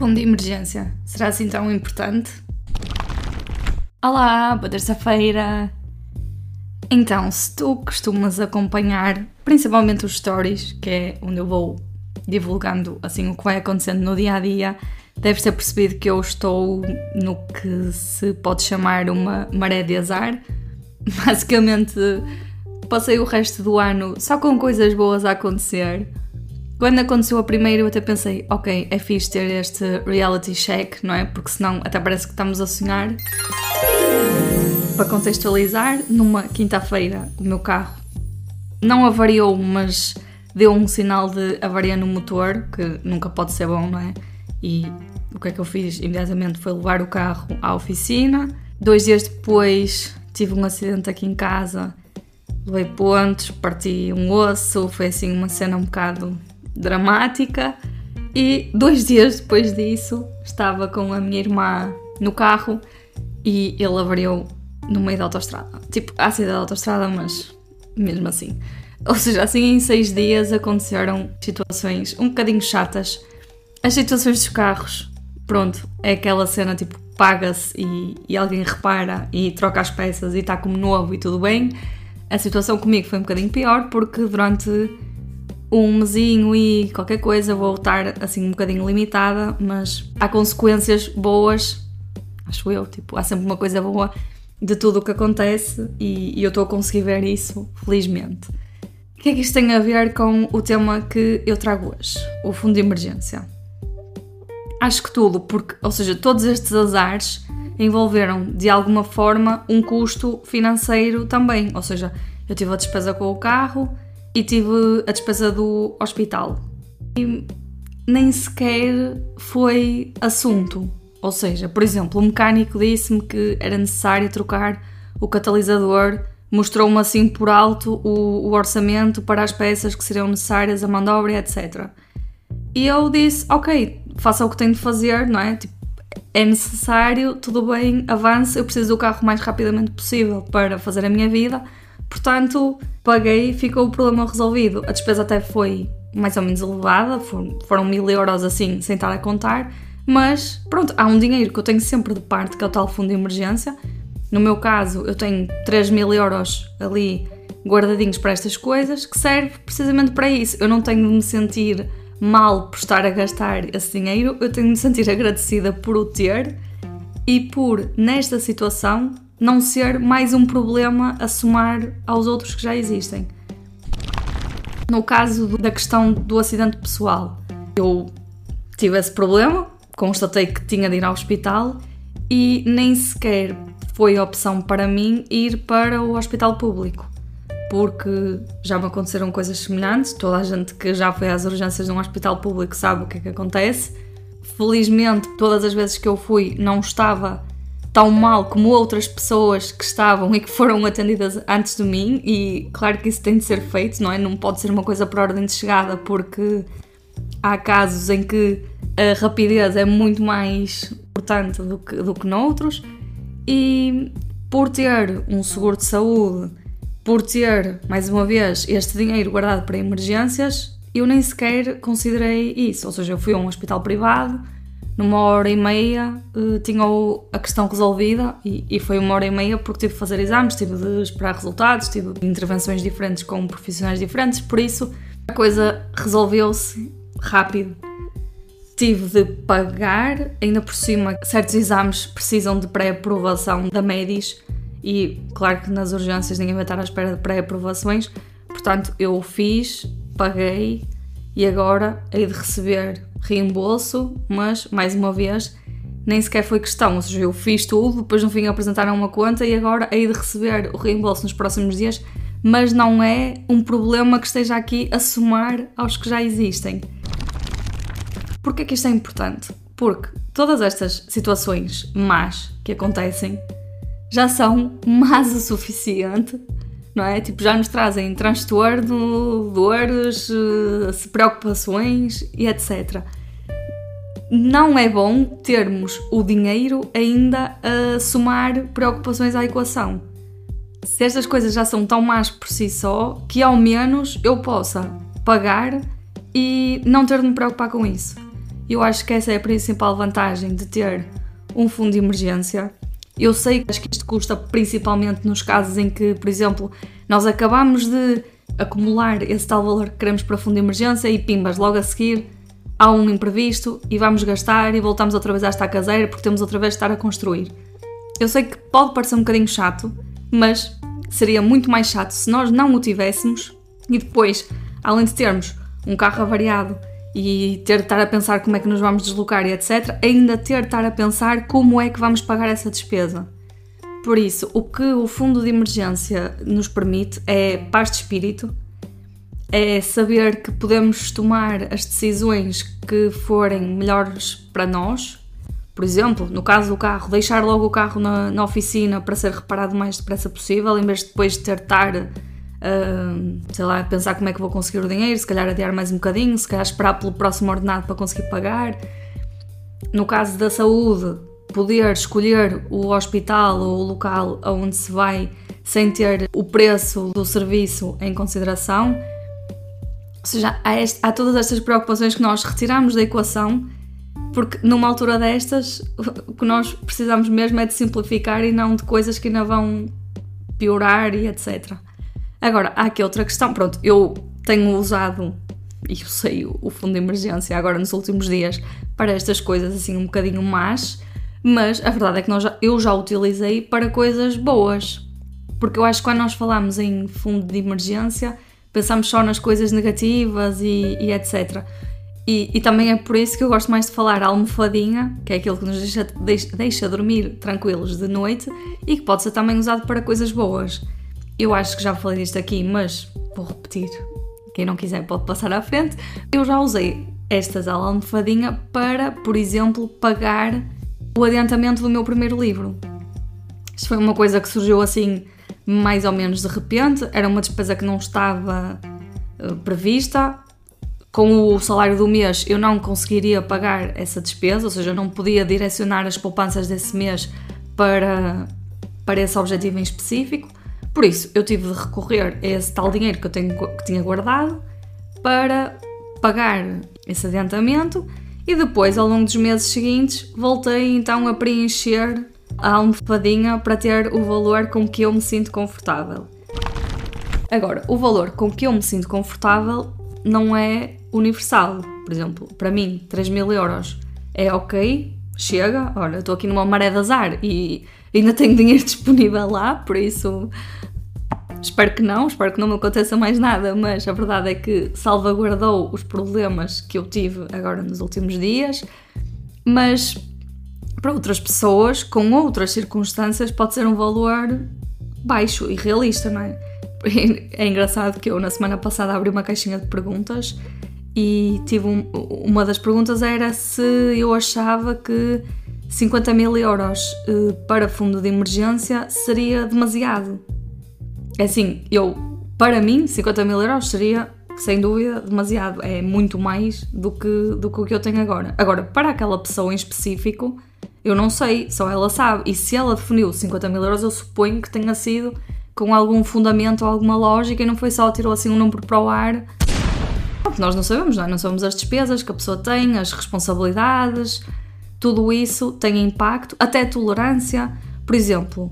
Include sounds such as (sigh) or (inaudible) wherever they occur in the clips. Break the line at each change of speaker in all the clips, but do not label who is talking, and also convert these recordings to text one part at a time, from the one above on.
Fundo de emergência. Será assim tão importante? Olá, boa terça-feira! Então, se tu costumas acompanhar principalmente os stories, que é onde eu vou divulgando assim o que vai acontecendo no dia a dia, deves ter percebido que eu estou no que se pode chamar uma maré de azar. (laughs) Basicamente, passei o resto do ano só com coisas boas a acontecer quando aconteceu a primeira, eu até pensei, ok, é fixe ter este reality check, não é? Porque senão até parece que estamos a sonhar. Para contextualizar, numa quinta-feira, o meu carro não avariou, mas deu um sinal de avaria no motor, que nunca pode ser bom, não é? E o que é que eu fiz? Imediatamente foi levar o carro à oficina. Dois dias depois tive um acidente aqui em casa, levei pontos, parti um osso, foi assim uma cena um bocado dramática. E dois dias depois disso, estava com a minha irmã no carro e ele avariou no meio da autostrada. Tipo, saída da autostrada, mas mesmo assim. Ou seja, assim em seis dias aconteceram situações um bocadinho chatas. As situações dos carros, pronto, é aquela cena tipo, paga-se e, e, alguém repara e troca as peças e está como novo e tudo bem. A situação comigo foi um bocadinho pior porque durante um mesinho e qualquer coisa, vou estar assim um bocadinho limitada, mas há consequências boas, acho eu, tipo, há sempre uma coisa boa de tudo o que acontece e, e eu estou a conseguir ver isso, felizmente. O que é que isto tem a ver com o tema que eu trago hoje, o fundo de emergência? Acho que tudo, porque, ou seja, todos estes azares envolveram de alguma forma um custo financeiro também, ou seja, eu tive a despesa com o carro, e tive a despesa do hospital. E nem sequer foi assunto. Ou seja, por exemplo, o mecânico disse-me que era necessário trocar o catalisador, mostrou-me assim por alto o, o, orçamento para as peças que seriam necessárias, a mão de obra, etc. E eu disse: Ok, faça o que tem de fazer, não é? Tipo, é necessário, tudo bem, avance, eu preciso do carro o mais rapidamente possível para fazer a minha vida Portanto, paguei ficou o problema resolvido. A despesa até foi mais ou menos elevada, foram, foram mil euros assim, sem estar a contar, mas pronto, há um dinheiro que eu tenho sempre de parte, que é o tal fundo de emergência. No meu caso, eu tenho 3 mil euros ali guardadinhos para estas coisas, que serve precisamente para isso. Eu não tenho de me sentir mal por estar a gastar esse dinheiro, eu tenho de me sentir agradecida por o ter e por, nesta situação, não ser mais um problema a somar aos outros que já existem. No caso da questão do acidente pessoal, eu tive esse problema, constatei que tinha de ir ao hospital e nem sequer foi opção para mim ir para o hospital público, porque já me aconteceram coisas semelhantes. Toda a gente que já foi às urgências de um hospital público sabe o que é que acontece. Felizmente, todas as vezes que eu fui, não estava tão mal como outras pessoas que estavam e que foram atendidas antes de mim, e claro que isso tem de ser feito, não é? Não pode ser uma coisa por ordem de chegada, porque há casos em que a rapidez é muito mais importante do que, do que noutros, e por ter um seguro de saúde, por ter, mais uma vez, este dinheiro guardado para emergências, eu nem sequer considerei isso, ou seja, eu fui a um hospital privado numa hora e meia uh, tinha a questão resolvida e, e, foi uma hora e meia porque tive de fazer exames, tive de esperar resultados, tive intervenções diferentes com profissionais diferentes, por isso a coisa resolveu-se rápido. Tive de pagar, ainda por cima, certos exames precisam de pré-aprovação da MEDIS e claro que nas urgências ninguém vai estar à espera de pré-aprovações, portanto eu fiz, paguei e agora hei de receber reembolso, mas mais uma vez nem sequer foi questão, ou seja, eu fiz tudo, depois no fim apresentaram uma conta e agora hei de receber o reembolso nos próximos dias, mas não é um problema que esteja aqui a somar aos que já existem. Porquê que isto é importante? Porque todas estas situações más que acontecem já são más o suficiente não é? Tipo, já nos trazem transtorno, dores, eh, preocupações e etc. Não é bom termos o dinheiro ainda a somar preocupações à equação. Se estas coisas já são tão más por si só, que ao menos eu possa pagar e não ter de me preocupar com isso. Eu acho que essa é a principal vantagem de ter um fundo de emergência. Eu sei que isto custa principalmente nos casos em que, por exemplo, nós acabamos de acumular esse tal valor que queremos para fundo de emergência e pimbas, logo a seguir há um imprevisto e vamos gastar e voltamos outra vez à estar caseira porque temos outra vez de estar a construir. Eu sei que pode parecer um bocadinho chato, mas seria muito mais chato se nós não o tivéssemos e depois, além de termos um carro avariado e ter de estar a pensar como é que nos vamos deslocar e etc., ainda ter de estar a pensar como é que vamos pagar essa despesa. Por isso, o que o fundo de emergência nos permite é paz de espírito, é saber que podemos tomar as decisões que forem melhores para nós. Por exemplo, no caso do carro, deixar logo o carro na, na oficina para ser reparado o mais depressa possível, em vez de depois de ter de estar Sei lá, pensar como é que vou conseguir o dinheiro, se calhar adiar mais um bocadinho, se calhar esperar pelo próximo ordenado para conseguir pagar. No caso da saúde, poder escolher o hospital ou o local aonde se vai sem ter o preço do serviço em consideração. Ou seja, há, este, há todas estas preocupações que nós retiramos da equação, porque numa altura destas (laughs) o que nós precisamos mesmo é de simplificar e não de coisas que ainda vão piorar e etc. Agora, há aqui outra questão. Pronto, eu tenho usado, e eu sei, o fundo de emergência agora nos últimos dias para estas coisas assim um bocadinho más, mas a verdade é que nós eu já utilizei para coisas boas. Porque eu acho que quando nós falamos em fundo de emergência, pensamos só nas coisas negativas e, e etc. E, e, também é por isso que eu gosto mais de falar almofadinha, que é aquilo que nos deixa, deixa, deixa dormir tranquilos de noite e que pode ser também usado para coisas boas. Eu acho que já falei disto aqui, mas vou repetir. Quem não quiser pode passar à frente. Eu já usei estas almofadinha para, por exemplo, pagar o adiantamento do meu primeiro livro. Isto foi uma coisa que surgiu assim mais ou menos de repente, era uma despesa que não estava uh, prevista. Com o salário do mês eu não conseguiria pagar essa despesa, ou seja, eu não podia direcionar as poupanças desse mês para, para esse objetivo em específico. Por isso, eu tive de recorrer a esse tal dinheiro que eu tenho, que tinha guardado para pagar esse adiantamento e depois, ao longo dos meses seguintes, voltei então a preencher a almofadinha para ter o valor com que eu me sinto confortável. Agora, o valor com que eu me sinto confortável não é universal. Por exemplo, para mim, 3 mil euros é ok, chega. Olha, estou aqui numa maré de azar e ainda tenho dinheiro (laughs) disponível lá, por isso espero que não, espero que não me aconteça mais nada, mas a verdade é que salvaguardou os problemas que eu tive agora nos últimos dias. Mas para outras pessoas, com outras circunstâncias, pode ser um valor baixo e realista, não é? (laughs) É engraçado que eu na semana passada abri uma caixinha de perguntas e tive um, uma das perguntas era se eu achava que 50 mil euros uh, para fundo de emergência seria demasiado. É assim, eu, para mim, 50 mil euros seria, sem dúvida, demasiado. É muito mais do que, do que o que eu tenho agora. Agora, para aquela pessoa em específico, eu não sei, só ela sabe. E se ela definiu 50 mil euros, eu suponho que tenha sido com algum fundamento ou alguma lógica e não foi só tirou assim um número para o ar. Nós não sabemos, não é? Não sabemos as despesas que a pessoa tem, as responsabilidades, tudo isso tem impacto, até tolerância. Por exemplo,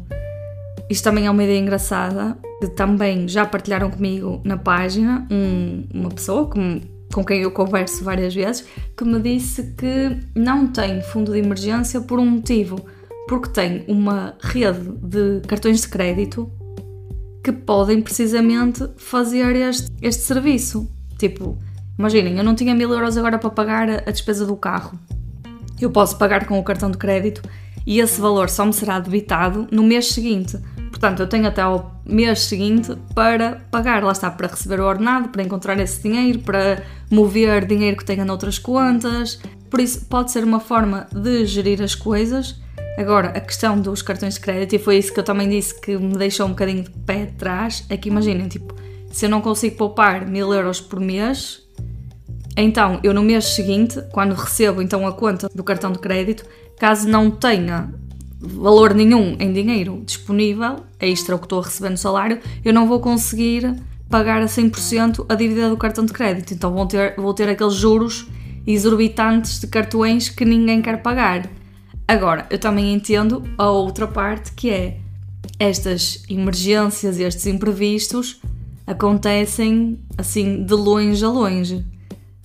isto também é uma ideia engraçada, que também já partilharam comigo na página, um, uma pessoa com, com quem eu converso várias vezes, que me disse que não tem fundo de emergência por um motivo, porque tem uma rede de cartões de crédito que podem precisamente fazer este, este serviço. Tipo, imaginem, eu não tinha mil euros agora para pagar a despesa do carro eu posso pagar com o cartão de crédito e esse valor só me será debitado no mês seguinte. Portanto, eu tenho até ao mês seguinte para pagar, lá está, para receber o ordenado, para encontrar esse dinheiro, para mover dinheiro que tenha noutras contas. Por isso, pode ser uma forma de gerir as coisas. Agora, a questão dos cartões de crédito, e foi isso que eu também disse que me deixou um bocadinho de pé atrás, é que imaginem, tipo, se eu não consigo poupar mil euros por mês, então, eu no mês seguinte, quando recebo então a conta do cartão de crédito, caso não tenha valor nenhum em dinheiro disponível, extra o que estou a receber no salário, eu não vou conseguir pagar a 100% a dívida do cartão de crédito. Então vou ter, vou ter aqueles juros exorbitantes de cartões que ninguém quer pagar. Agora, eu também entendo a outra parte que é estas emergências estes imprevistos acontecem assim de longe a longe.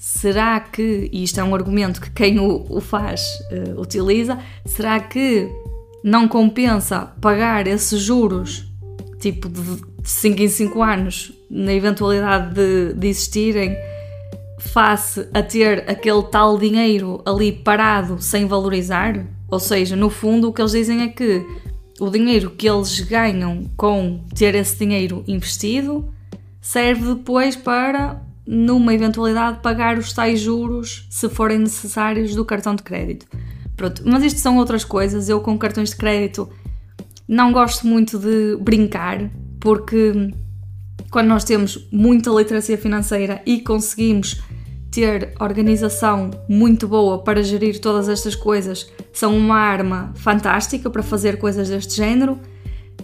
Será que, e isto é um argumento que quem o, o faz uh, utiliza, será que não compensa pagar esses juros, tipo de 5 em 5 anos, na eventualidade de, de existirem, face a ter aquele tal dinheiro ali parado sem valorizar? Ou seja, no fundo, o que eles dizem é que o dinheiro que eles ganham com ter esse dinheiro investido serve depois para numa eventualidade, pagar os tais juros, se forem necessários, do cartão de crédito. Pronto, mas isto são outras coisas. Eu, com cartões de crédito, não gosto muito de brincar, porque quando nós temos muita literacia financeira e conseguimos ter organização muito boa para gerir todas estas coisas, são uma arma fantástica para fazer coisas deste género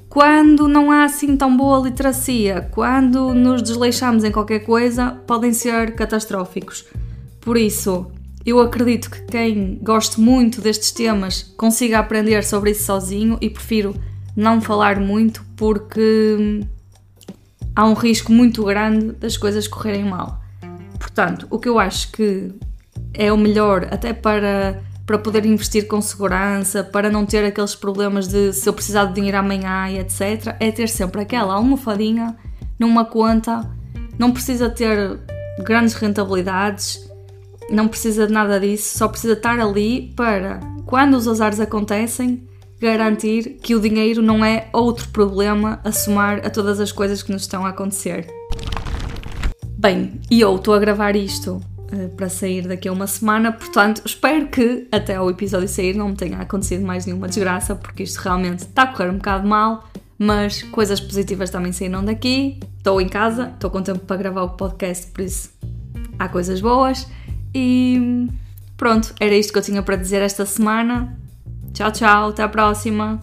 quando não há assim tão boa literacia, quando nos desleixamos em qualquer coisa, podem ser catastróficos. Por isso, eu acredito que quem goste muito destes temas consiga aprender sobre isso sozinho e prefiro não falar muito porque há um risco muito grande das coisas correrem mal. Portanto, o que eu acho que é o melhor até para para poder investir com segurança, para não ter aqueles problemas de se eu precisar de dinheiro amanhã e etc. É ter sempre aquela almofadinha numa conta, não precisa ter grandes rentabilidades, não precisa de nada disso, só precisa estar ali para, quando os azares acontecem, garantir que o dinheiro não é outro problema a somar a todas as coisas que nos estão a acontecer. Bem, e eu estou a gravar isto para sair daqui a uma semana, portanto, espero que até o episódio sair não me tenha acontecido mais nenhuma desgraça, porque isto realmente está a correr um bocado mal, mas coisas positivas também saíram daqui. Estou em casa, estou com tempo para gravar o podcast, por isso há coisas boas. E pronto, era isto que eu tinha para dizer esta semana. Tchau, tchau, até a próxima!